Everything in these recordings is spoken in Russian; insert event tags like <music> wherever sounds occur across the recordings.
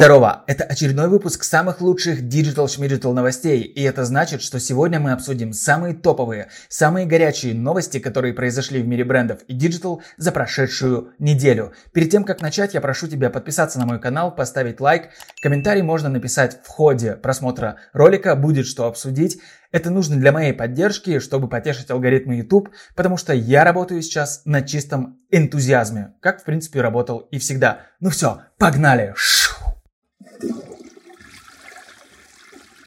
Здорово! Это очередной выпуск самых лучших Digital Schmidital новостей, и это значит, что сегодня мы обсудим самые топовые, самые горячие новости, которые произошли в мире брендов и Digital за прошедшую неделю. Перед тем, как начать, я прошу тебя подписаться на мой канал, поставить лайк, комментарий можно написать в ходе просмотра ролика, будет что обсудить. Это нужно для моей поддержки, чтобы потешить алгоритмы YouTube, потому что я работаю сейчас на чистом энтузиазме, как в принципе работал и всегда. Ну все, погнали! Шу!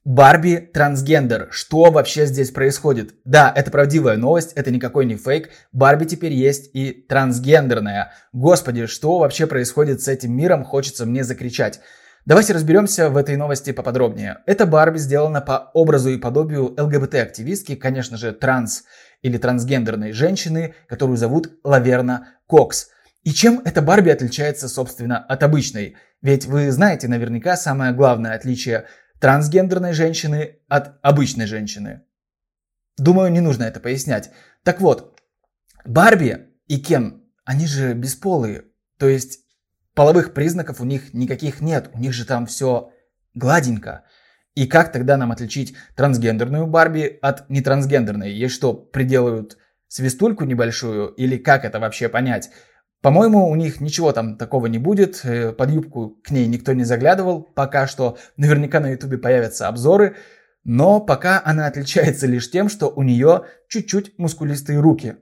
Барби трансгендер. Что вообще здесь происходит? Да, это правдивая новость, это никакой не фейк. Барби теперь есть и трансгендерная. Господи, что вообще происходит с этим миром, хочется мне закричать. Давайте разберемся в этой новости поподробнее. Эта Барби сделана по образу и подобию ЛГБТ-активистки, конечно же, транс или трансгендерной женщины, которую зовут Лаверна Кокс. И чем эта Барби отличается, собственно, от обычной? Ведь вы знаете наверняка самое главное отличие трансгендерной женщины от обычной женщины. Думаю, не нужно это пояснять. Так вот, Барби и Кен, они же бесполые. То есть половых признаков у них никаких нет. У них же там все гладенько. И как тогда нам отличить трансгендерную Барби от нетрансгендерной? Ей что, приделают свистульку небольшую? Или как это вообще понять? По-моему, у них ничего там такого не будет. Э, под юбку к ней никто не заглядывал. Пока что наверняка на ютубе появятся обзоры. Но пока она отличается лишь тем, что у нее чуть-чуть мускулистые руки.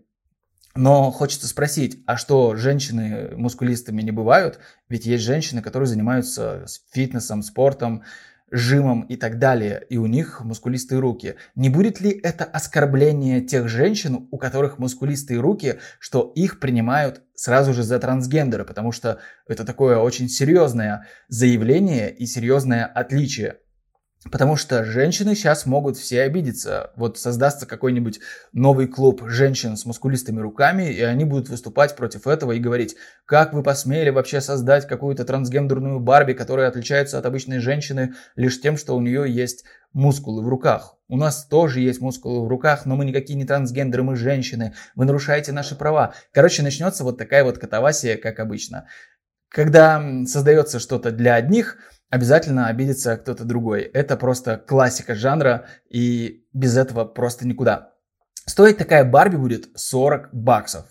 Но хочется спросить, а что, женщины мускулистами не бывают? Ведь есть женщины, которые занимаются фитнесом, спортом, жимом и так далее, и у них мускулистые руки. Не будет ли это оскорбление тех женщин, у которых мускулистые руки, что их принимают сразу же за трансгендеры, потому что это такое очень серьезное заявление и серьезное отличие. Потому что женщины сейчас могут все обидеться. Вот создастся какой-нибудь новый клуб женщин с мускулистыми руками, и они будут выступать против этого и говорить, как вы посмели вообще создать какую-то трансгендерную Барби, которая отличается от обычной женщины лишь тем, что у нее есть мускулы в руках. У нас тоже есть мускулы в руках, но мы никакие не трансгендеры, мы женщины. Вы нарушаете наши права. Короче, начнется вот такая вот катавасия, как обычно. Когда создается что-то для одних, обязательно обидится кто-то другой. Это просто классика жанра, и без этого просто никуда. Стоить такая Барби будет 40 баксов.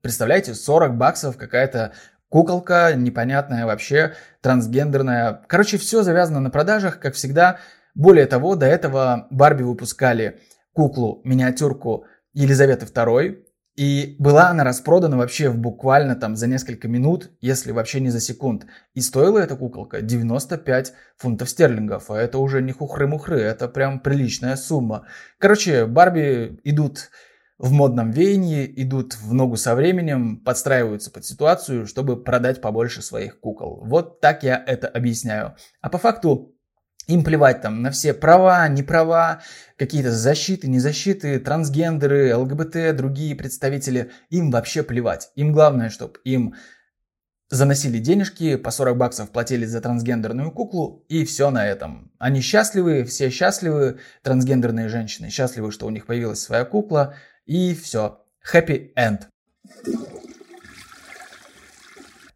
Представляете, 40 баксов какая-то куколка, непонятная вообще, трансгендерная. Короче, все завязано на продажах, как всегда. Более того, до этого Барби выпускали куклу, миниатюрку Елизаветы II, и была она распродана вообще в буквально там за несколько минут, если вообще не за секунд. И стоила эта куколка 95 фунтов стерлингов, а это уже не хухры-мухры, это прям приличная сумма. Короче, Барби идут в модном веянии, идут в ногу со временем, подстраиваются под ситуацию, чтобы продать побольше своих кукол. Вот так я это объясняю. А по факту им плевать там на все права, не права, какие-то защиты, не защиты, трансгендеры, ЛГБТ, другие представители. Им вообще плевать. Им главное, чтобы им заносили денежки, по 40 баксов платили за трансгендерную куклу, и все на этом. Они счастливы, все счастливы, трансгендерные женщины счастливы, что у них появилась своя кукла, и все. Happy end.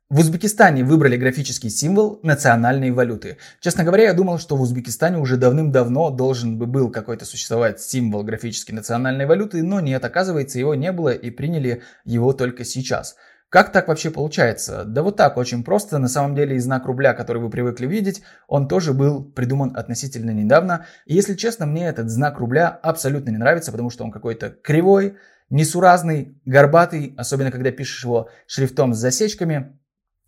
В Узбекистане выбрали графический символ национальной валюты. Честно говоря, я думал, что в Узбекистане уже давным-давно должен бы был какой-то существовать символ графической национальной валюты, но нет, оказывается, его не было и приняли его только сейчас. Как так вообще получается? Да вот так, очень просто. На самом деле и знак рубля, который вы привыкли видеть, он тоже был придуман относительно недавно. И если честно, мне этот знак рубля абсолютно не нравится, потому что он какой-то кривой, несуразный, горбатый, особенно когда пишешь его шрифтом с засечками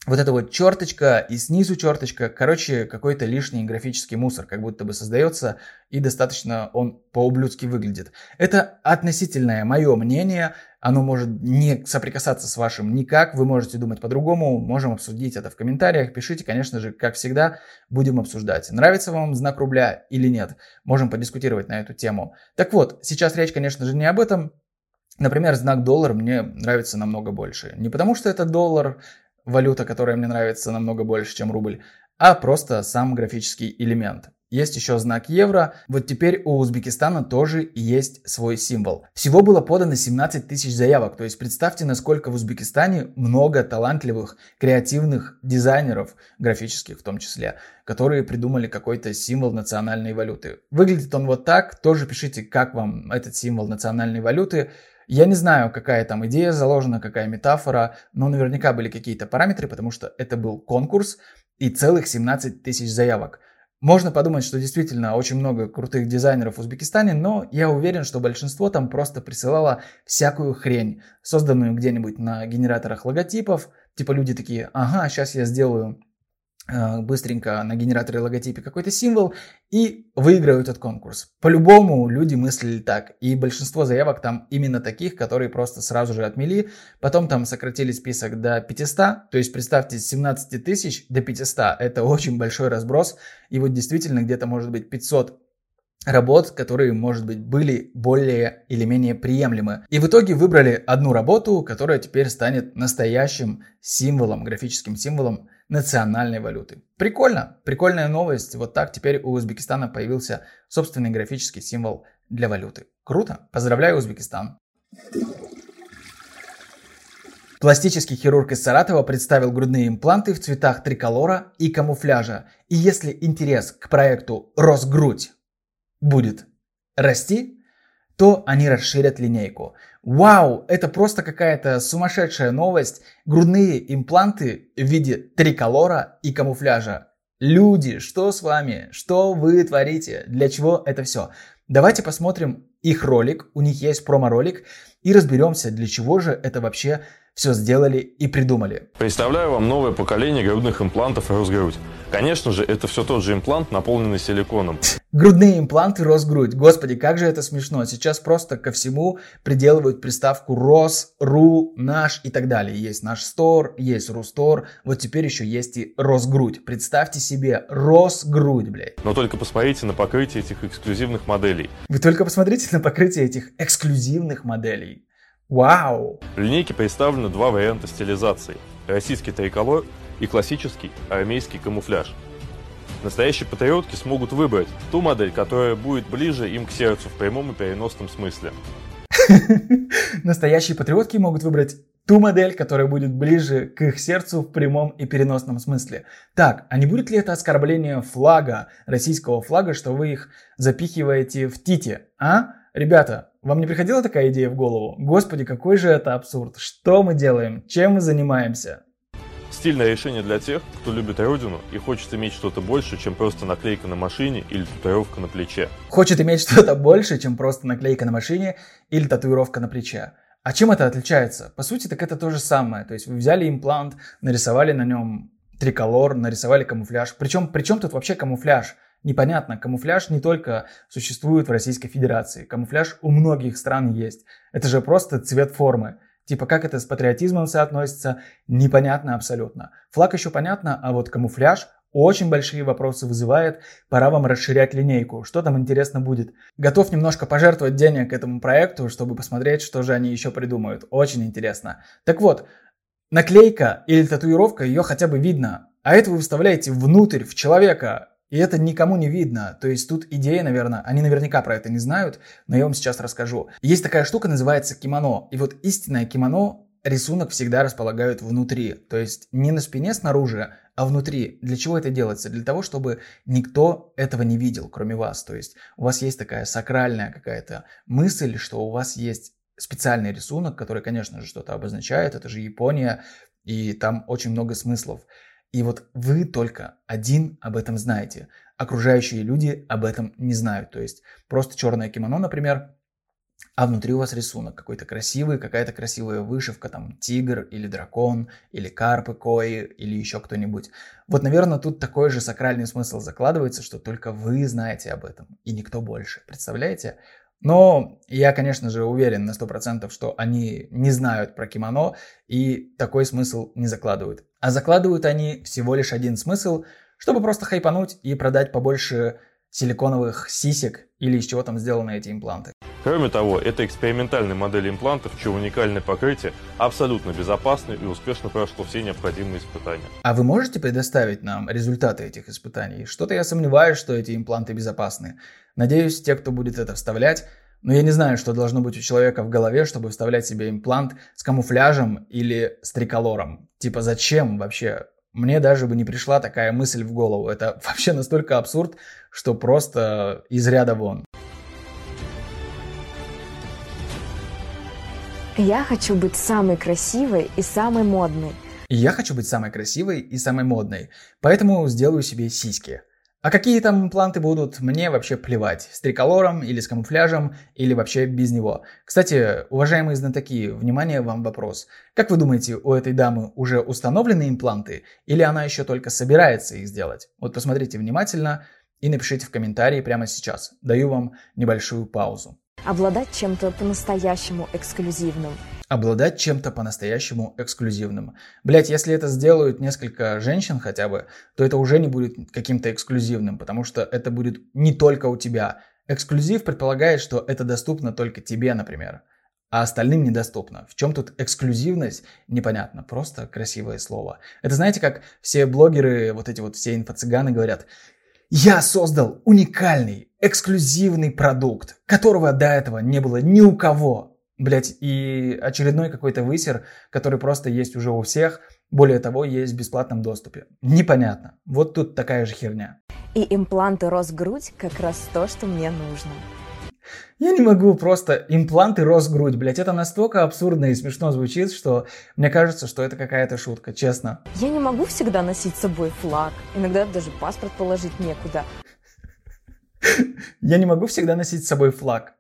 вот эта вот черточка и снизу черточка, короче, какой-то лишний графический мусор, как будто бы создается, и достаточно он по-ублюдски выглядит. Это относительное мое мнение, оно может не соприкасаться с вашим никак, вы можете думать по-другому, можем обсудить это в комментариях, пишите, конечно же, как всегда, будем обсуждать, нравится вам знак рубля или нет, можем подискутировать на эту тему. Так вот, сейчас речь, конечно же, не об этом, Например, знак доллар мне нравится намного больше. Не потому что это доллар, валюта, которая мне нравится намного больше, чем рубль, а просто сам графический элемент. есть еще знак евро. Вот теперь у Узбекистана тоже есть свой символ. Всего было подано 17 тысяч заявок. То есть представьте, насколько в Узбекистане много талантливых, креативных дизайнеров, графических в том числе, которые придумали какой-то символ национальной валюты. Выглядит он вот так. Тоже пишите, как вам этот символ национальной валюты. Я не знаю, какая там идея заложена, какая метафора, но наверняка были какие-то параметры, потому что это был конкурс и целых 17 тысяч заявок. Можно подумать, что действительно очень много крутых дизайнеров в Узбекистане, но я уверен, что большинство там просто присылало всякую хрень, созданную где-нибудь на генераторах логотипов. Типа люди такие, ага, сейчас я сделаю быстренько на генераторе логотипе какой-то символ и выиграю этот конкурс. По-любому люди мыслили так, и большинство заявок там именно таких, которые просто сразу же отмели, потом там сократили список до 500, то есть представьте, с 17 тысяч до 500, это очень большой разброс, и вот действительно где-то может быть 500 работ, которые, может быть, были более или менее приемлемы. И в итоге выбрали одну работу, которая теперь станет настоящим символом, графическим символом национальной валюты. Прикольно, прикольная новость. Вот так теперь у Узбекистана появился собственный графический символ для валюты. Круто, поздравляю Узбекистан. Пластический хирург из Саратова представил грудные импланты в цветах триколора и камуфляжа. И если интерес к проекту «Росгрудь» будет расти, то они расширят линейку. Вау, это просто какая-то сумасшедшая новость. Грудные импланты в виде триколора и камуфляжа. Люди, что с вами? Что вы творите? Для чего это все? Давайте посмотрим их ролик, у них есть промо-ролик, и разберемся, для чего же это вообще все сделали и придумали. Представляю вам новое поколение грудных имплантов Росгрудь. Конечно же, это все тот же имплант, наполненный силиконом. Грудные импланты Росгрудь. Господи, как же это смешно. Сейчас просто ко всему приделывают приставку Рос, Ру, Наш и так далее. Есть наш Стор, есть Рустор, вот теперь еще есть и Росгрудь. Представьте себе, Росгрудь, блядь. Но только посмотрите на покрытие этих эксклюзивных моделей. Вы только посмотрите на покрытие этих эксклюзивных моделей. Вау! В линейке представлены два варианта стилизации. Российский триколор и классический армейский камуфляж. Настоящие патриотки смогут выбрать ту модель, которая будет ближе им к сердцу в прямом и переносном смысле. <laughs> Настоящие патриотки могут выбрать ту модель, которая будет ближе к их сердцу в прямом и переносном смысле. Так, а не будет ли это оскорбление флага, российского флага, что вы их запихиваете в тите, а? Ребята, вам не приходила такая идея в голову? Господи, какой же это абсурд. Что мы делаем? Чем мы занимаемся? Стильное решение для тех, кто любит родину и хочет иметь что-то больше, чем просто наклейка на машине или татуировка на плече. Хочет иметь что-то больше, чем просто наклейка на машине или татуировка на плече. А чем это отличается? По сути, так это то же самое. То есть вы взяли имплант, нарисовали на нем триколор, нарисовали камуфляж. Причем, при чем тут вообще камуфляж? Непонятно, камуфляж не только существует в Российской Федерации, камуфляж у многих стран есть. Это же просто цвет формы. Типа как это с патриотизмом соотносится, непонятно абсолютно. Флаг еще понятно, а вот камуфляж очень большие вопросы вызывает. Пора вам расширять линейку. Что там интересно будет? Готов немножко пожертвовать денег этому проекту, чтобы посмотреть, что же они еще придумают. Очень интересно. Так вот, наклейка или татуировка, ее хотя бы видно. А это вы вставляете внутрь, в человека. И это никому не видно. То есть тут идея, наверное, они наверняка про это не знают, но я вам сейчас расскажу. Есть такая штука, называется кимоно. И вот истинное кимоно рисунок всегда располагают внутри. То есть не на спине снаружи, а внутри. Для чего это делается? Для того, чтобы никто этого не видел, кроме вас. То есть у вас есть такая сакральная какая-то мысль, что у вас есть специальный рисунок, который, конечно же, что-то обозначает. Это же Япония, и там очень много смыслов. И вот вы только один об этом знаете. Окружающие люди об этом не знают. То есть просто черное кимоно, например, а внутри у вас рисунок какой-то красивый, какая-то красивая вышивка, там тигр или дракон, или карпы кои, или еще кто-нибудь. Вот, наверное, тут такой же сакральный смысл закладывается, что только вы знаете об этом, и никто больше. Представляете? Но я, конечно же, уверен на 100%, что они не знают про кимоно и такой смысл не закладывают. А закладывают они всего лишь один смысл, чтобы просто хайпануть и продать побольше силиконовых сисек или из чего там сделаны эти импланты. Кроме того, это экспериментальная модель имплантов, чье уникальное покрытие абсолютно безопасно и успешно прошло все необходимые испытания. А вы можете предоставить нам результаты этих испытаний? Что-то я сомневаюсь, что эти импланты безопасны. Надеюсь, те, кто будет это вставлять, но я не знаю, что должно быть у человека в голове, чтобы вставлять себе имплант с камуфляжем или с триколором. Типа зачем вообще? Мне даже бы не пришла такая мысль в голову. Это <laughs> вообще настолько абсурд, что просто из ряда вон. Я хочу быть самой красивой и самой модной. Я хочу быть самой красивой и самой модной, поэтому сделаю себе сиськи. А какие там импланты будут, мне вообще плевать. С триколором или с камуфляжем, или вообще без него. Кстати, уважаемые знатоки, внимание, вам вопрос. Как вы думаете, у этой дамы уже установлены импланты, или она еще только собирается их сделать? Вот посмотрите внимательно и напишите в комментарии прямо сейчас. Даю вам небольшую паузу. Обладать чем-то по-настоящему эксклюзивным. Обладать чем-то по-настоящему эксклюзивным. Блять, если это сделают несколько женщин хотя бы, то это уже не будет каким-то эксклюзивным, потому что это будет не только у тебя. Эксклюзив предполагает, что это доступно только тебе, например, а остальным недоступно. В чем тут эксклюзивность, непонятно, просто красивое слово. Это знаете, как все блогеры, вот эти вот все инфо-цыганы говорят, я создал уникальный, эксклюзивный продукт, которого до этого не было ни у кого. Блять, и очередной какой-то высер, который просто есть уже у всех, более того, есть в бесплатном доступе. Непонятно. Вот тут такая же херня. И импланты Росгрудь как раз то, что мне нужно. Я не могу просто импланты Росгрудь, блять, это настолько абсурдно и смешно звучит, что мне кажется, что это какая-то шутка, честно. Я не могу всегда носить с собой флаг, иногда даже паспорт положить некуда. Я не могу всегда носить с собой флаг.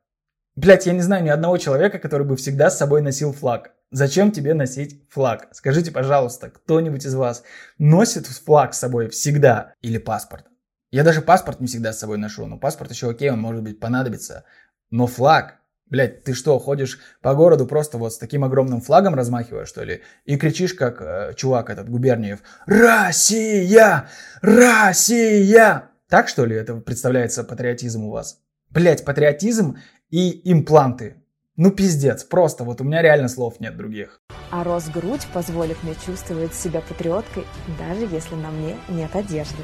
Блять, я не знаю ни одного человека, который бы всегда с собой носил флаг. Зачем тебе носить флаг? Скажите, пожалуйста, кто-нибудь из вас носит флаг с собой всегда или паспорт? Я даже паспорт не всегда с собой ношу. Но паспорт еще окей, он может быть понадобится. Но флаг, блядь, ты что, ходишь по городу просто вот с таким огромным флагом размахиваешь, что ли? И кричишь, как э, чувак этот, Губерниев, «Россия! Россия!» Так, что ли, это представляется патриотизм у вас? Блять, патриотизм и импланты. Ну пиздец, просто вот у меня реально слов нет других. А Росгрудь позволит мне чувствовать себя патриоткой, даже если на мне нет одежды.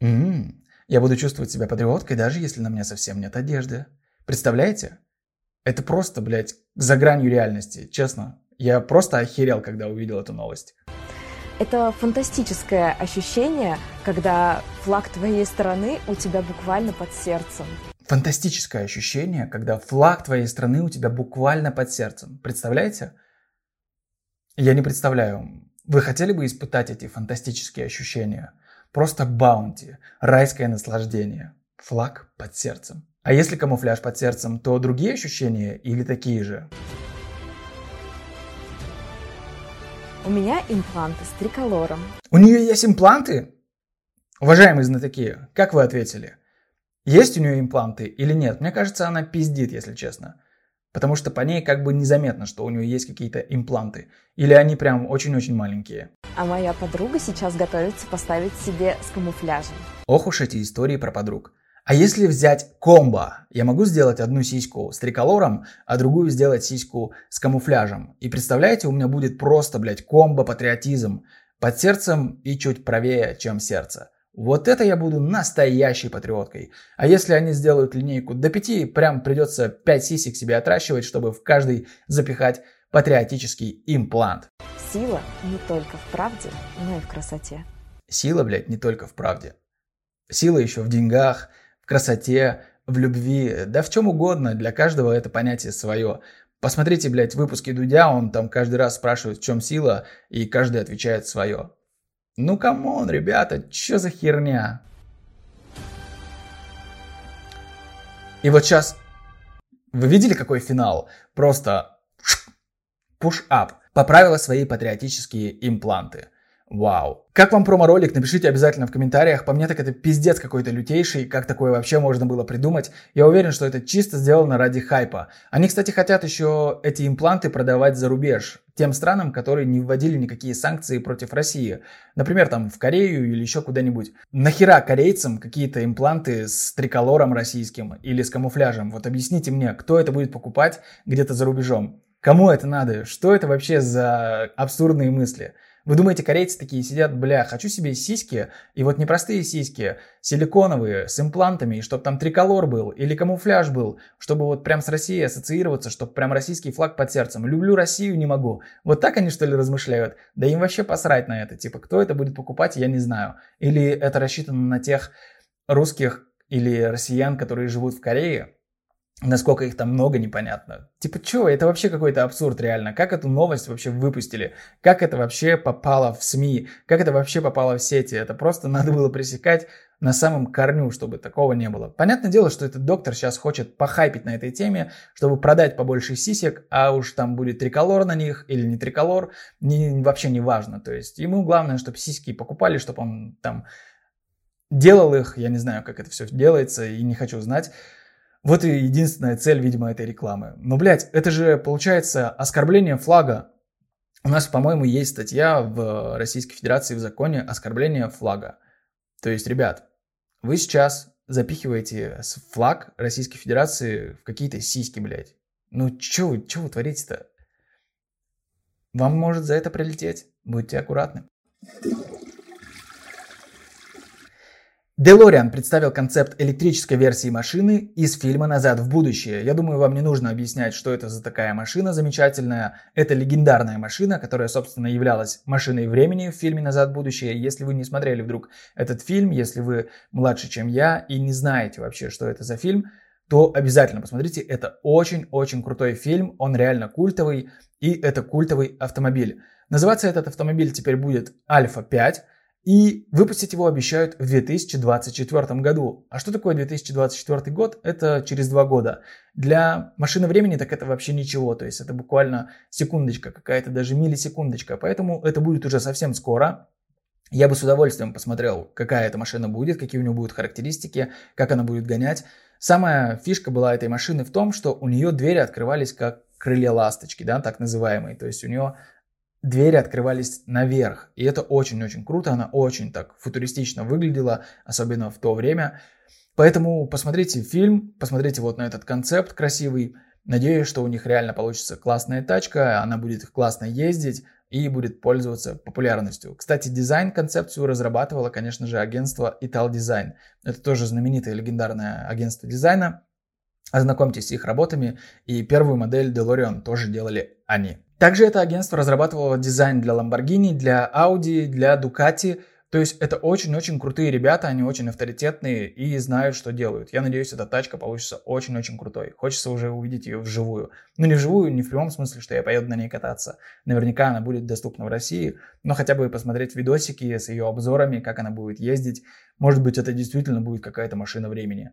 М-м, я буду чувствовать себя патриоткой, даже если на мне совсем нет одежды. Представляете? Это просто, блядь, за гранью реальности, честно. Я просто охерел, когда увидел эту новость. Это фантастическое ощущение, когда флаг твоей страны у тебя буквально под сердцем. Фантастическое ощущение, когда флаг твоей страны у тебя буквально под сердцем. Представляете? Я не представляю. Вы хотели бы испытать эти фантастические ощущения? Просто баунти, райское наслаждение, флаг под сердцем. А если камуфляж под сердцем, то другие ощущения или такие же? У меня импланты с триколором. У нее есть импланты? Уважаемые знатоки, как вы ответили? Есть у нее импланты или нет? Мне кажется, она пиздит, если честно. Потому что по ней как бы незаметно, что у нее есть какие-то импланты. Или они прям очень-очень маленькие. А моя подруга сейчас готовится поставить себе с камуфляжем. Ох уж эти истории про подруг. А если взять комбо, я могу сделать одну сиську с триколором, а другую сделать сиську с камуфляжем. И представляете, у меня будет просто, блядь, комбо-патриотизм. Под сердцем и чуть правее, чем сердце. Вот это я буду настоящей патриоткой. А если они сделают линейку до 5, прям придется 5 сисек себе отращивать, чтобы в каждый запихать патриотический имплант. Сила не только в правде, но и в красоте. Сила, блядь, не только в правде. Сила еще в деньгах, красоте, в любви, да в чем угодно. Для каждого это понятие свое. Посмотрите, блядь, выпуски Дудя, он там каждый раз спрашивает, в чем сила, и каждый отвечает свое. Ну come on, ребята, что за херня? И вот сейчас... Вы видели, какой финал? Просто push-up. Поправила свои патриотические импланты. Вау. Как вам промо-ролик? Напишите обязательно в комментариях. По мне так это пиздец какой-то лютейший. Как такое вообще можно было придумать? Я уверен, что это чисто сделано ради хайпа. Они, кстати, хотят еще эти импланты продавать за рубеж. Тем странам, которые не вводили никакие санкции против России. Например, там в Корею или еще куда-нибудь. Нахера корейцам какие-то импланты с триколором российским или с камуфляжем? Вот объясните мне, кто это будет покупать где-то за рубежом? Кому это надо? Что это вообще за абсурдные мысли? Вы думаете, корейцы такие сидят, бля, хочу себе сиськи, и вот не простые сиськи, силиконовые, с имплантами, и чтобы там триколор был, или камуфляж был, чтобы вот прям с Россией ассоциироваться, чтобы прям российский флаг под сердцем. Люблю Россию, не могу. Вот так они что ли размышляют? Да им вообще посрать на это. Типа, кто это будет покупать, я не знаю. Или это рассчитано на тех русских или россиян, которые живут в Корее, Насколько их там много, непонятно. Типа, что, это вообще какой-то абсурд реально. Как эту новость вообще выпустили? Как это вообще попало в СМИ? Как это вообще попало в сети? Это просто <laughs> надо было пресекать на самом корню, чтобы такого не было. Понятное дело, что этот доктор сейчас хочет похайпить на этой теме, чтобы продать побольше сисек, а уж там будет триколор на них или не триколор, не, вообще не важно. То есть ему главное, чтобы сиськи покупали, чтобы он там делал их, я не знаю, как это все делается и не хочу знать. Вот и единственная цель, видимо, этой рекламы. Но, блядь, это же, получается, оскорбление флага. У нас, по-моему, есть статья в Российской Федерации в законе оскорбление флага. То есть, ребят, вы сейчас запихиваете флаг Российской Федерации в какие-то сиськи, блядь. Ну, чё вы, чё вы творите-то? Вам может за это прилететь. Будьте аккуратны. Делориан представил концепт электрической версии машины из фильма «Назад в будущее». Я думаю, вам не нужно объяснять, что это за такая машина замечательная. Это легендарная машина, которая, собственно, являлась машиной времени в фильме «Назад в будущее». Если вы не смотрели вдруг этот фильм, если вы младше, чем я, и не знаете вообще, что это за фильм, то обязательно посмотрите. Это очень-очень крутой фильм, он реально культовый, и это культовый автомобиль. Называться этот автомобиль теперь будет Альфа 5. И выпустить его обещают в 2024 году. А что такое 2024 год? Это через два года. Для машины времени так это вообще ничего. То есть это буквально секундочка, какая-то даже миллисекундочка. Поэтому это будет уже совсем скоро. Я бы с удовольствием посмотрел, какая эта машина будет, какие у нее будут характеристики, как она будет гонять. Самая фишка была этой машины в том, что у нее двери открывались как крылья ласточки, да, так называемые. То есть у нее двери открывались наверх. И это очень-очень круто, она очень так футуристично выглядела, особенно в то время. Поэтому посмотрите фильм, посмотрите вот на этот концепт красивый. Надеюсь, что у них реально получится классная тачка, она будет классно ездить и будет пользоваться популярностью. Кстати, дизайн-концепцию разрабатывало, конечно же, агентство Ital Design. Это тоже знаменитое легендарное агентство дизайна. Ознакомьтесь с их работами. И первую модель DeLorean тоже делали они. Также это агентство разрабатывало дизайн для Lamborghini, для Audi, для Ducati. То есть это очень-очень крутые ребята, они очень авторитетные и знают, что делают. Я надеюсь, эта тачка получится очень-очень крутой. Хочется уже увидеть ее вживую. Ну не вживую, не в прямом смысле, что я поеду на ней кататься. Наверняка она будет доступна в России, но хотя бы посмотреть видосики с ее обзорами, как она будет ездить. Может быть, это действительно будет какая-то машина времени.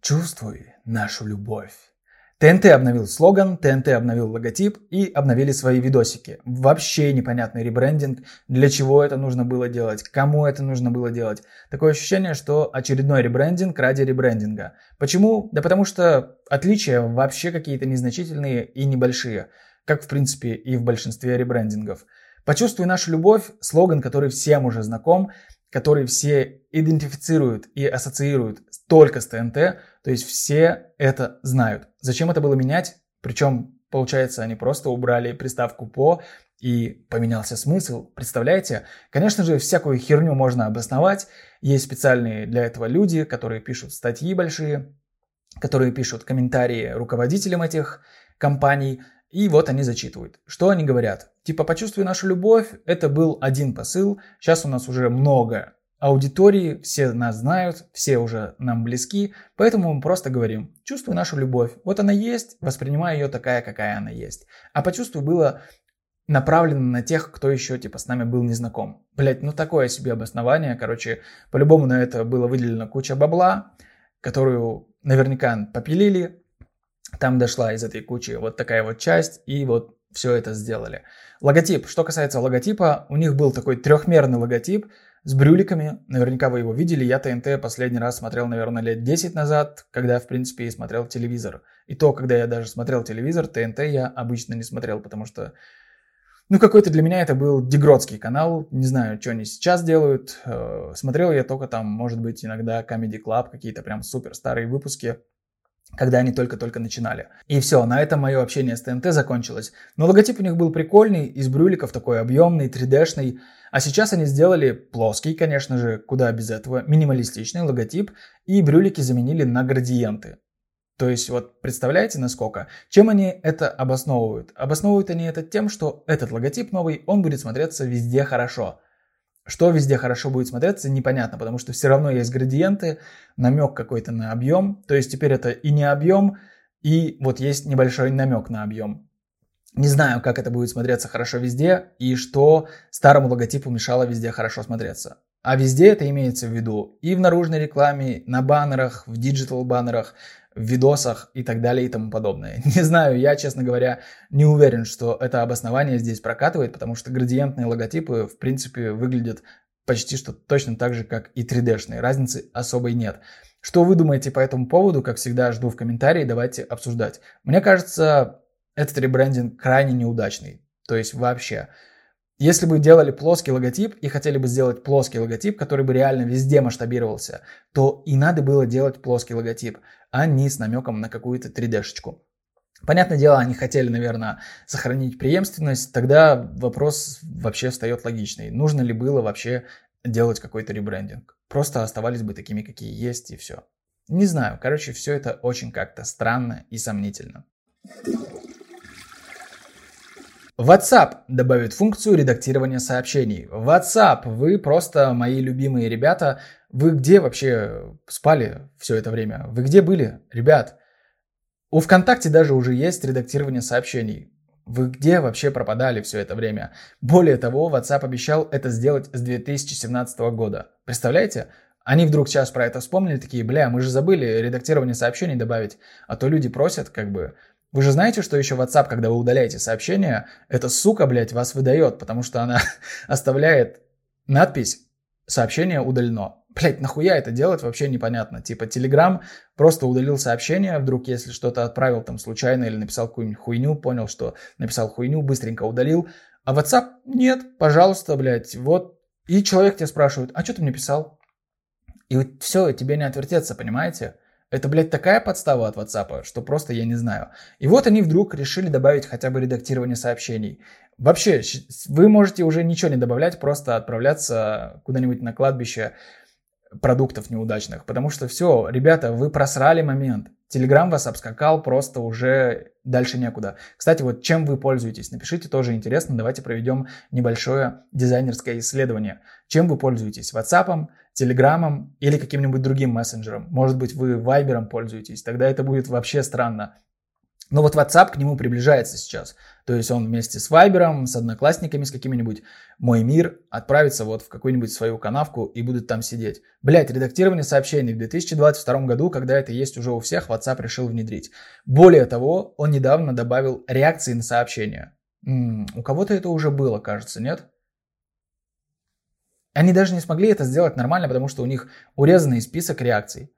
Чувствуй нашу любовь. ТНТ обновил слоган, ТНТ обновил логотип и обновили свои видосики. Вообще непонятный ребрендинг, для чего это нужно было делать, кому это нужно было делать. Такое ощущение, что очередной ребрендинг ради ребрендинга. Почему? Да потому что отличия вообще какие-то незначительные и небольшие, как в принципе и в большинстве ребрендингов. Почувствуй нашу любовь, слоган, который всем уже знаком, который все идентифицируют и ассоциируют только с ТНТ, то есть все это знают. Зачем это было менять? Причем, получается, они просто убрали приставку «по», и поменялся смысл. Представляете? Конечно же, всякую херню можно обосновать. Есть специальные для этого люди, которые пишут статьи большие, которые пишут комментарии руководителям этих компаний. И вот они зачитывают. Что они говорят? Типа, почувствуй нашу любовь, это был один посыл, сейчас у нас уже много аудитории, все нас знают, все уже нам близки, поэтому мы просто говорим, чувствуй нашу любовь, вот она есть, воспринимай ее такая, какая она есть. А почувствуй было направлено на тех, кто еще типа с нами был незнаком. Блять, ну такое себе обоснование, короче, по-любому на это было выделено куча бабла, которую наверняка попилили, там дошла из этой кучи вот такая вот часть, и вот все это сделали. Логотип. Что касается логотипа, у них был такой трехмерный логотип с брюликами. Наверняка вы его видели. Я ТНТ последний раз смотрел, наверное, лет 10 назад, когда, в принципе, и смотрел телевизор. И то, когда я даже смотрел телевизор, ТНТ я обычно не смотрел, потому что ну, какой-то для меня это был дегродский канал. Не знаю, что они сейчас делают. Э, смотрел я только там, может быть, иногда Comedy Club, какие-то прям супер старые выпуски когда они только-только начинали. И все, на этом мое общение с ТНТ закончилось. Но логотип у них был прикольный, из брюликов такой объемный, 3D-шный. А сейчас они сделали плоский, конечно же, куда без этого, минималистичный логотип, и брюлики заменили на градиенты. То есть вот представляете насколько? Чем они это обосновывают? Обосновывают они это тем, что этот логотип новый, он будет смотреться везде хорошо. Что везде хорошо будет смотреться, непонятно, потому что все равно есть градиенты, намек какой-то на объем. То есть теперь это и не объем, и вот есть небольшой намек на объем. Не знаю, как это будет смотреться хорошо везде, и что старому логотипу мешало везде хорошо смотреться. А везде это имеется в виду и в наружной рекламе, на баннерах, в digital баннерах, в видосах и так далее и тому подобное. <laughs> Не знаю, я, честно говоря, не уверен, что это обоснование здесь прокатывает, потому что градиентные логотипы, в принципе, выглядят почти что точно так же, как и 3D-шные. Разницы особой нет. Что вы думаете по этому поводу? Как всегда, жду в комментарии, давайте обсуждать. Мне кажется, этот ребрендинг крайне неудачный. То есть вообще. Если бы делали плоский логотип и хотели бы сделать плоский логотип, который бы реально везде масштабировался, то и надо было делать плоский логотип, а не с намеком на какую-то 3D-шечку. Понятное дело, они хотели, наверное, сохранить преемственность, тогда вопрос вообще встает логичный. Нужно ли было вообще делать какой-то ребрендинг? Просто оставались бы такими, какие есть, и все. Не знаю, короче, все это очень как-то странно и сомнительно. WhatsApp добавит функцию редактирования сообщений. WhatsApp, вы просто мои любимые ребята. Вы где вообще спали все это время? Вы где были, ребят? У ВКонтакте даже уже есть редактирование сообщений. Вы где вообще пропадали все это время? Более того, WhatsApp обещал это сделать с 2017 года. Представляете? Они вдруг сейчас про это вспомнили, такие, бля, мы же забыли редактирование сообщений добавить, а то люди просят, как бы, вы же знаете, что еще WhatsApp, когда вы удаляете сообщение, эта сука, блядь, вас выдает, потому что она <laughs> оставляет надпись «Сообщение удалено». Блять, нахуя это делать, вообще непонятно. Типа, Telegram просто удалил сообщение, вдруг если что-то отправил там случайно или написал какую-нибудь хуйню, понял, что написал хуйню, быстренько удалил. А WhatsApp нет, пожалуйста, блядь, вот. И человек тебя спрашивает, а что ты мне писал? И вот все, тебе не отвертеться, понимаете? Это, блядь, такая подстава от WhatsApp, что просто я не знаю. И вот они вдруг решили добавить хотя бы редактирование сообщений. Вообще, вы можете уже ничего не добавлять, просто отправляться куда-нибудь на кладбище продуктов неудачных. Потому что все, ребята, вы просрали момент. Телеграм вас обскакал просто уже дальше некуда. Кстати, вот чем вы пользуетесь? Напишите, тоже интересно. Давайте проведем небольшое дизайнерское исследование. Чем вы пользуетесь? WhatsApp, Telegram или каким-нибудь другим мессенджером? Может быть, вы Viber пользуетесь? Тогда это будет вообще странно. Но вот WhatsApp к нему приближается сейчас. То есть он вместе с Viber, с одноклассниками, с какими-нибудь «Мой мир» отправится вот в какую-нибудь свою канавку и будет там сидеть. Блять, редактирование сообщений в 2022 году, когда это есть уже у всех, WhatsApp решил внедрить. Более того, он недавно добавил реакции на сообщения. М-м, у кого-то это уже было, кажется, нет? Они даже не смогли это сделать нормально, потому что у них урезанный список реакций.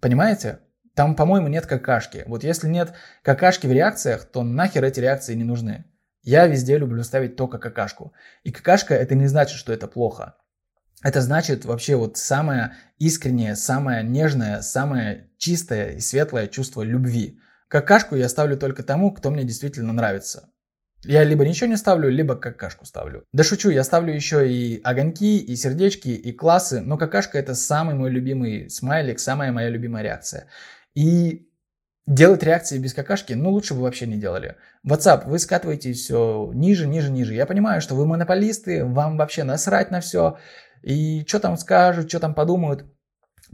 Понимаете? Там, по-моему, нет какашки. Вот если нет какашки в реакциях, то нахер эти реакции не нужны. Я везде люблю ставить только какашку. И какашка это не значит, что это плохо. Это значит вообще вот самое искреннее, самое нежное, самое чистое и светлое чувство любви. Какашку я ставлю только тому, кто мне действительно нравится. Я либо ничего не ставлю, либо какашку ставлю. Да шучу, я ставлю еще и огоньки, и сердечки, и классы, но какашка это самый мой любимый смайлик, самая моя любимая реакция. И делать реакции без какашки, ну, лучше бы вообще не делали. WhatsApp, вы скатываете все ниже, ниже, ниже. Я понимаю, что вы монополисты, вам вообще насрать на все. И что там скажут, что там подумают.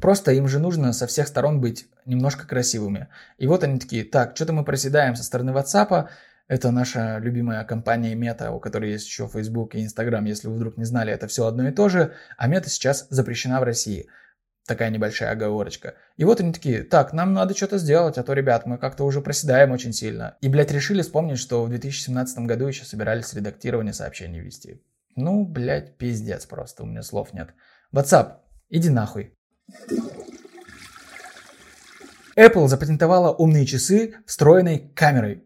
Просто им же нужно со всех сторон быть немножко красивыми. И вот они такие, так, что-то мы проседаем со стороны WhatsApp, это наша любимая компания Мета, у которой есть еще Facebook и Instagram. Если вы вдруг не знали, это все одно и то же. А Мета сейчас запрещена в России. Такая небольшая оговорочка. И вот они такие, так, нам надо что-то сделать, а то, ребят, мы как-то уже проседаем очень сильно. И, блядь, решили вспомнить, что в 2017 году еще собирались редактирование сообщений вести. Ну, блядь, пиздец просто, у меня слов нет. WhatsApp, иди нахуй. Apple запатентовала умные часы встроенной камерой.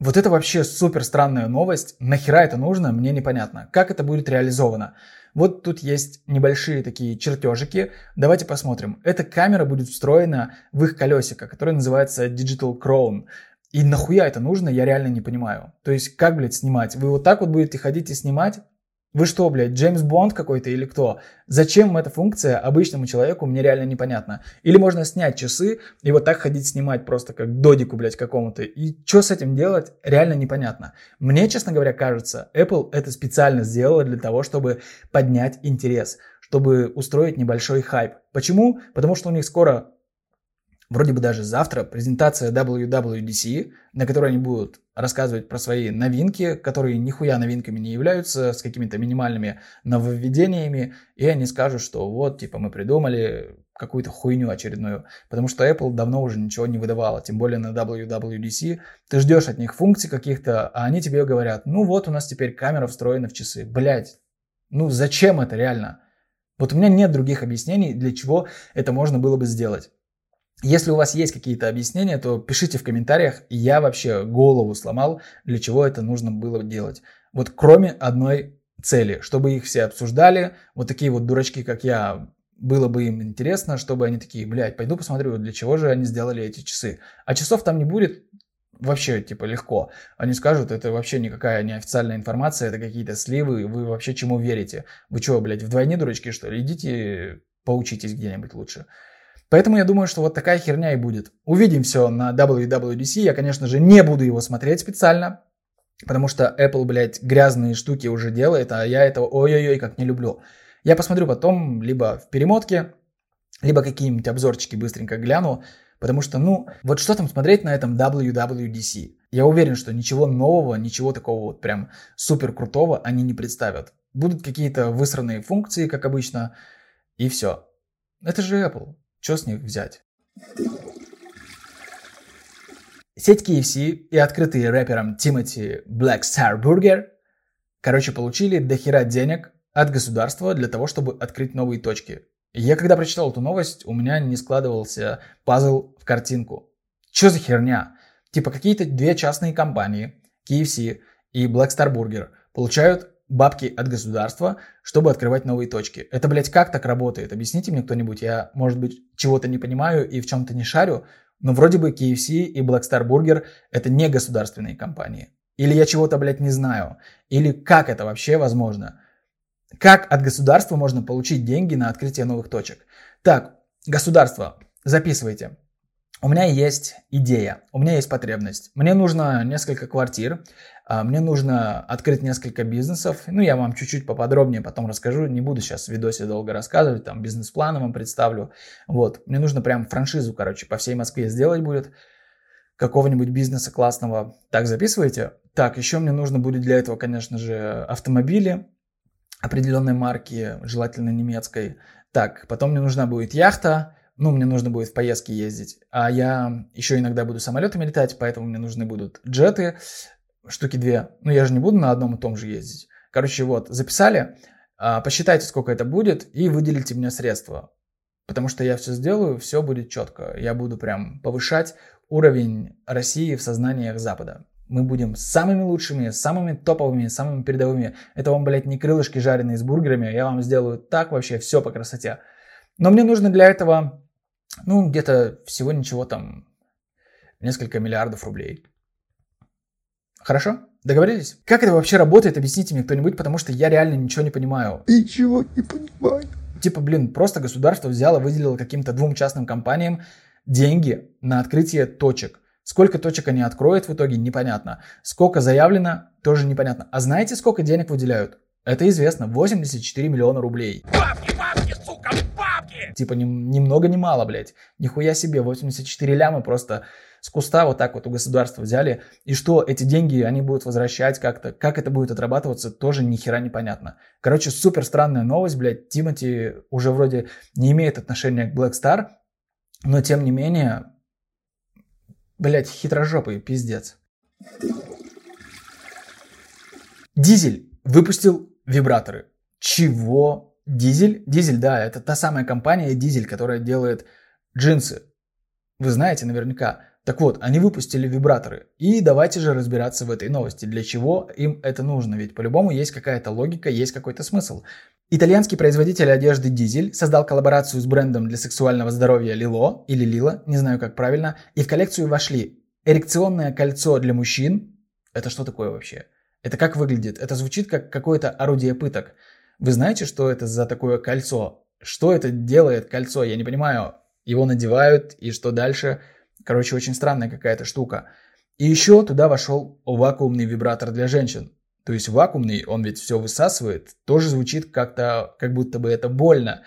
Вот это вообще супер странная новость. Нахера это нужно, мне непонятно. Как это будет реализовано? Вот тут есть небольшие такие чертежики. Давайте посмотрим. Эта камера будет встроена в их колесико, которое называется Digital Crown. И нахуя это нужно, я реально не понимаю. То есть, как, блядь, снимать? Вы вот так вот будете ходить и снимать? Вы что, блядь, Джеймс Бонд какой-то или кто? Зачем эта функция обычному человеку, мне реально непонятно. Или можно снять часы и вот так ходить снимать просто как додику, блядь, какому-то. И что с этим делать, реально непонятно. Мне, честно говоря, кажется, Apple это специально сделала для того, чтобы поднять интерес, чтобы устроить небольшой хайп. Почему? Потому что у них скоро вроде бы даже завтра презентация WWDC, на которой они будут рассказывать про свои новинки, которые нихуя новинками не являются, с какими-то минимальными нововведениями, и они скажут, что вот, типа, мы придумали какую-то хуйню очередную, потому что Apple давно уже ничего не выдавала, тем более на WWDC. Ты ждешь от них функций каких-то, а они тебе говорят, ну вот у нас теперь камера встроена в часы. Блять, ну зачем это реально? Вот у меня нет других объяснений, для чего это можно было бы сделать. Если у вас есть какие-то объяснения, то пишите в комментариях. Я вообще голову сломал, для чего это нужно было делать. Вот кроме одной цели, чтобы их все обсуждали, вот такие вот дурачки, как я, было бы им интересно, чтобы они такие, блядь, пойду посмотрю, для чего же они сделали эти часы. А часов там не будет, вообще, типа, легко. Они скажут, это вообще никакая не официальная информация, это какие-то сливы, вы вообще чему верите? Вы что, блядь, вдвойне дурачки, что ли? Идите поучитесь где-нибудь лучше. Поэтому я думаю, что вот такая херня и будет. Увидим все на WWDC. Я, конечно же, не буду его смотреть специально, потому что Apple, блядь, грязные штуки уже делает, а я этого ой-ой-ой как не люблю. Я посмотрю потом либо в перемотке, либо какие-нибудь обзорчики быстренько гляну, потому что, ну, вот что там смотреть на этом WWDC? Я уверен, что ничего нового, ничего такого вот прям супер крутого они не представят. Будут какие-то высранные функции, как обычно, и все. Это же Apple. Что с них взять? Сеть KFC и открытые рэпером Тимати Black Star Burger, короче, получили дохера денег от государства для того, чтобы открыть новые точки. Я когда прочитал эту новость, у меня не складывался пазл в картинку. Что за херня? Типа какие-то две частные компании, KFC и Black Star Burger, получают бабки от государства, чтобы открывать новые точки. Это, блядь, как так работает? Объясните мне кто-нибудь. Я, может быть, чего-то не понимаю и в чем-то не шарю, но вроде бы KFC и Black Star Burger это не государственные компании. Или я чего-то, блядь, не знаю. Или как это вообще возможно? Как от государства можно получить деньги на открытие новых точек? Так, государство, записывайте. У меня есть идея, у меня есть потребность. Мне нужно несколько квартир, а, мне нужно открыть несколько бизнесов. Ну, я вам чуть-чуть поподробнее потом расскажу. Не буду сейчас в видосе долго рассказывать, там бизнес-планы вам представлю. Вот, мне нужно прям франшизу, короче, по всей Москве сделать будет какого-нибудь бизнеса классного. Так, записывайте. Так, еще мне нужно будет для этого, конечно же, автомобили определенной марки, желательно немецкой. Так, потом мне нужна будет яхта, ну, мне нужно будет в поездки ездить. А я еще иногда буду самолетами летать, поэтому мне нужны будут джеты, штуки две. Ну, я же не буду на одном и том же ездить. Короче, вот, записали, а, посчитайте, сколько это будет, и выделите мне средства. Потому что я все сделаю, все будет четко. Я буду прям повышать уровень России в сознаниях Запада. Мы будем самыми лучшими, самыми топовыми, самыми передовыми. Это вам, блядь, не крылышки жареные с бургерами. Я вам сделаю так вообще все по красоте. Но мне нужно для этого ну, где-то всего ничего там, несколько миллиардов рублей. Хорошо? Договорились? Как это вообще работает, объясните мне кто-нибудь, потому что я реально ничего не понимаю. Ничего не понимаю. Типа, блин, просто государство взяло, выделило каким-то двум частным компаниям деньги на открытие точек. Сколько точек они откроют в итоге, непонятно. Сколько заявлено, тоже непонятно. А знаете, сколько денег выделяют? Это известно, 84 миллиона рублей. Бабки, бабки, сука, Типа ни, ни много ни мало, блядь. Нихуя себе, 84 ляма просто с куста вот так вот у государства взяли. И что эти деньги они будут возвращать как-то, как это будет отрабатываться, тоже ни хера непонятно. Короче, супер странная новость, блядь. Тимати уже вроде не имеет отношения к Black Star, но тем не менее, блядь, хитрожопый пиздец. Дизель выпустил вибраторы. Чего? Дизель? Дизель, да, это та самая компания Дизель, которая делает джинсы. Вы знаете наверняка. Так вот, они выпустили вибраторы. И давайте же разбираться в этой новости. Для чего им это нужно? Ведь по-любому есть какая-то логика, есть какой-то смысл. Итальянский производитель одежды Дизель создал коллаборацию с брендом для сексуального здоровья Лило или Лила, не знаю как правильно, и в коллекцию вошли эрекционное кольцо для мужчин. Это что такое вообще? Это как выглядит? Это звучит как какое-то орудие пыток. Вы знаете, что это за такое кольцо? Что это делает кольцо? Я не понимаю. Его надевают, и что дальше? Короче, очень странная какая-то штука. И еще туда вошел вакуумный вибратор для женщин. То есть вакуумный, он ведь все высасывает, тоже звучит как-то, как будто бы это больно.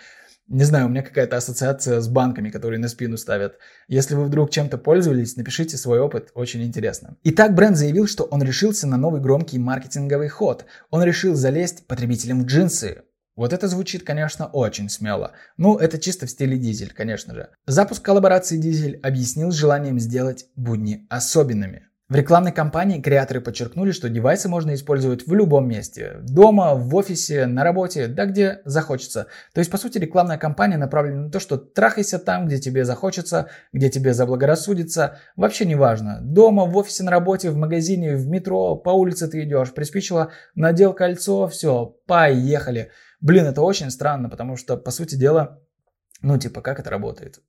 Не знаю, у меня какая-то ассоциация с банками, которые на спину ставят. Если вы вдруг чем-то пользовались, напишите свой опыт, очень интересно. Итак, бренд заявил, что он решился на новый громкий маркетинговый ход. Он решил залезть потребителям в джинсы. Вот это звучит, конечно, очень смело. Ну, это чисто в стиле дизель, конечно же. Запуск коллаборации дизель объяснил желанием сделать будни особенными. В рекламной кампании креаторы подчеркнули, что девайсы можно использовать в любом месте. Дома, в офисе, на работе, да где захочется. То есть, по сути, рекламная кампания направлена на то, что трахайся там, где тебе захочется, где тебе заблагорассудится. Вообще не важно. Дома, в офисе, на работе, в магазине, в метро, по улице ты идешь, приспичило, надел кольцо, все, поехали. Блин, это очень странно, потому что, по сути дела, ну, типа, как это работает?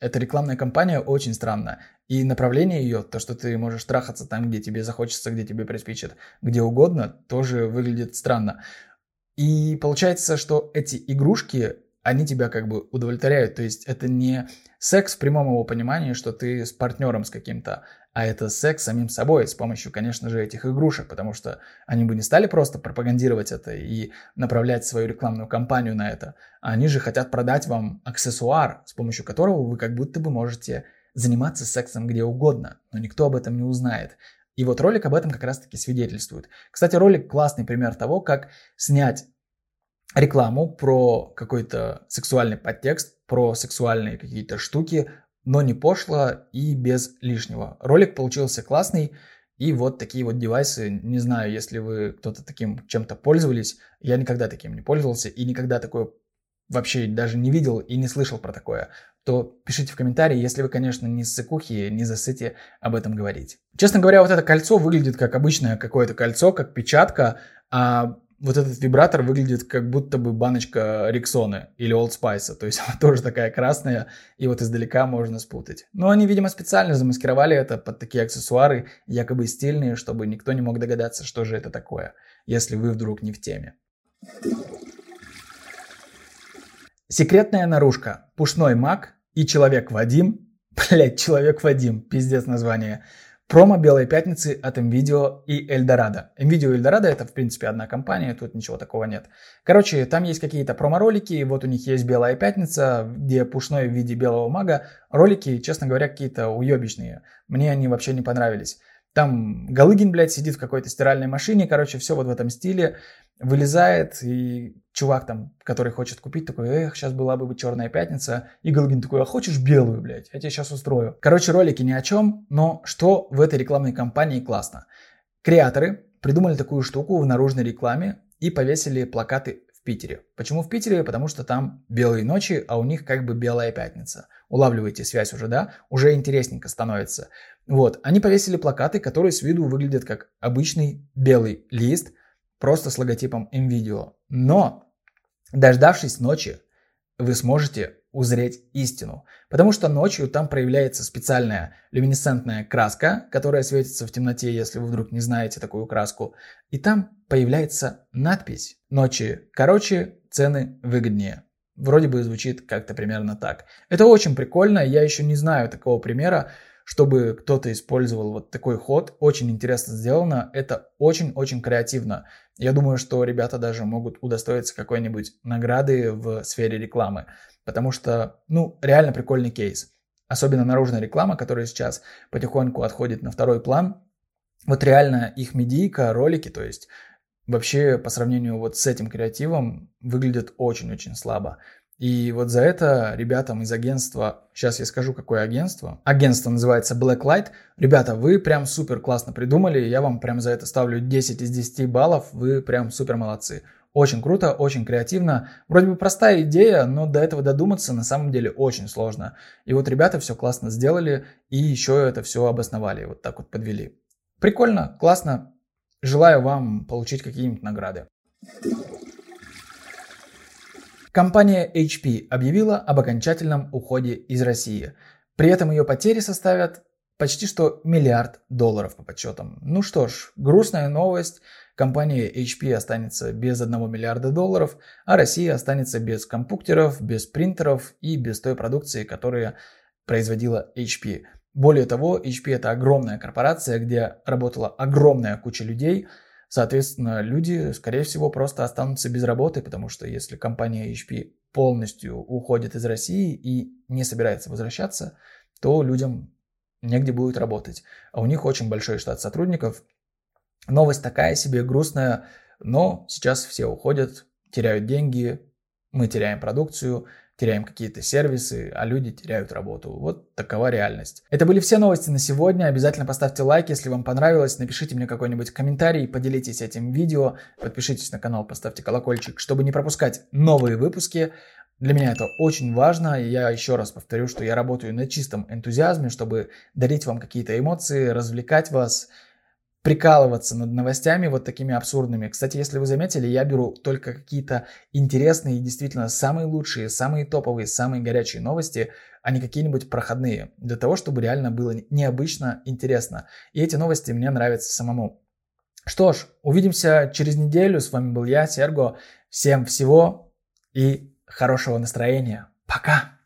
Эта рекламная кампания очень странна. И направление ее, то, что ты можешь трахаться там, где тебе захочется, где тебе приспичит, где угодно, тоже выглядит странно. И получается, что эти игрушки, они тебя как бы удовлетворяют. То есть это не секс в прямом его понимании, что ты с партнером с каким-то, а это секс самим собой с помощью, конечно же, этих игрушек, потому что они бы не стали просто пропагандировать это и направлять свою рекламную кампанию на это. Они же хотят продать вам аксессуар, с помощью которого вы как будто бы можете заниматься сексом где угодно, но никто об этом не узнает. И вот ролик об этом как раз-таки свидетельствует. Кстати, ролик классный пример того, как снять рекламу про какой-то сексуальный подтекст, про сексуальные какие-то штуки но не пошло и без лишнего. Ролик получился классный, и вот такие вот девайсы, не знаю, если вы кто-то таким чем-то пользовались, я никогда таким не пользовался и никогда такое вообще даже не видел и не слышал про такое, то пишите в комментарии, если вы, конечно, не ссыкухи, не засыте об этом говорить. Честно говоря, вот это кольцо выглядит как обычное какое-то кольцо, как печатка, а вот этот вибратор выглядит как будто бы баночка Риксоны или Old Spice, то есть <laughs> она тоже такая красная, и вот издалека можно спутать. Но они, видимо, специально замаскировали это под такие аксессуары, якобы стильные, чтобы никто не мог догадаться, что же это такое, если вы вдруг не в теме. Секретная наружка, пушной маг и человек Вадим, <laughs> блять, человек Вадим, пиздец название – Промо Белой Пятницы от NVIDIA и Eldorado. NVIDIA и Eldorado это в принципе одна компания, тут ничего такого нет. Короче, там есть какие-то промо-ролики, вот у них есть Белая Пятница, где пушной в виде белого мага. Ролики, честно говоря, какие-то уебищные. Мне они вообще не понравились. Там Галыгин, блядь, сидит в какой-то стиральной машине, короче, все вот в этом стиле вылезает, и чувак там, который хочет купить, такой, эх, сейчас была бы черная пятница, и Галгин такой, а хочешь белую, блядь, я тебе сейчас устрою. Короче, ролики ни о чем, но что в этой рекламной кампании классно? Креаторы придумали такую штуку в наружной рекламе и повесили плакаты в Питере. Почему в Питере? Потому что там белые ночи, а у них как бы белая пятница. Улавливаете связь уже, да? Уже интересненько становится. Вот, они повесили плакаты, которые с виду выглядят как обычный белый лист, просто с логотипом NVIDIA. Но, дождавшись ночи, вы сможете узреть истину. Потому что ночью там проявляется специальная люминесцентная краска, которая светится в темноте, если вы вдруг не знаете такую краску. И там появляется надпись «Ночи короче, цены выгоднее». Вроде бы звучит как-то примерно так. Это очень прикольно, я еще не знаю такого примера, чтобы кто-то использовал вот такой ход. Очень интересно сделано, это очень-очень креативно. Я думаю, что ребята даже могут удостоиться какой-нибудь награды в сфере рекламы, потому что, ну, реально прикольный кейс. Особенно наружная реклама, которая сейчас потихоньку отходит на второй план. Вот реально их медийка, ролики, то есть вообще по сравнению вот с этим креативом выглядят очень-очень слабо. И вот за это ребятам из агентства, сейчас я скажу, какое агентство. Агентство называется Blacklight. Ребята, вы прям супер классно придумали, я вам прям за это ставлю 10 из 10 баллов, вы прям супер молодцы. Очень круто, очень креативно. Вроде бы простая идея, но до этого додуматься на самом деле очень сложно. И вот ребята все классно сделали и еще это все обосновали, вот так вот подвели. Прикольно, классно. Желаю вам получить какие-нибудь награды. Компания HP объявила об окончательном уходе из России. При этом ее потери составят почти что миллиард долларов по подсчетам. Ну что ж, грустная новость. Компания HP останется без 1 миллиарда долларов, а Россия останется без компьютеров, без принтеров и без той продукции, которую производила HP. Более того, HP это огромная корпорация, где работала огромная куча людей – Соответственно, люди, скорее всего, просто останутся без работы, потому что если компания HP полностью уходит из России и не собирается возвращаться, то людям негде будет работать. А у них очень большой штат сотрудников. Новость такая себе, грустная, но сейчас все уходят, теряют деньги, мы теряем продукцию, теряем какие-то сервисы, а люди теряют работу. Вот такова реальность. Это были все новости на сегодня. Обязательно поставьте лайк, если вам понравилось. Напишите мне какой-нибудь комментарий, поделитесь этим видео, подпишитесь на канал, поставьте колокольчик, чтобы не пропускать новые выпуски. Для меня это очень важно, и я еще раз повторю, что я работаю на чистом энтузиазме, чтобы дарить вам какие-то эмоции, развлекать вас, прикалываться над новостями вот такими абсурдными. Кстати, если вы заметили, я беру только какие-то интересные и действительно самые лучшие, самые топовые, самые горячие новости, а не какие-нибудь проходные, для того, чтобы реально было необычно интересно. И эти новости мне нравятся самому. Что ж, увидимся через неделю. С вами был я, Серго. Всем всего и хорошего настроения. Пока!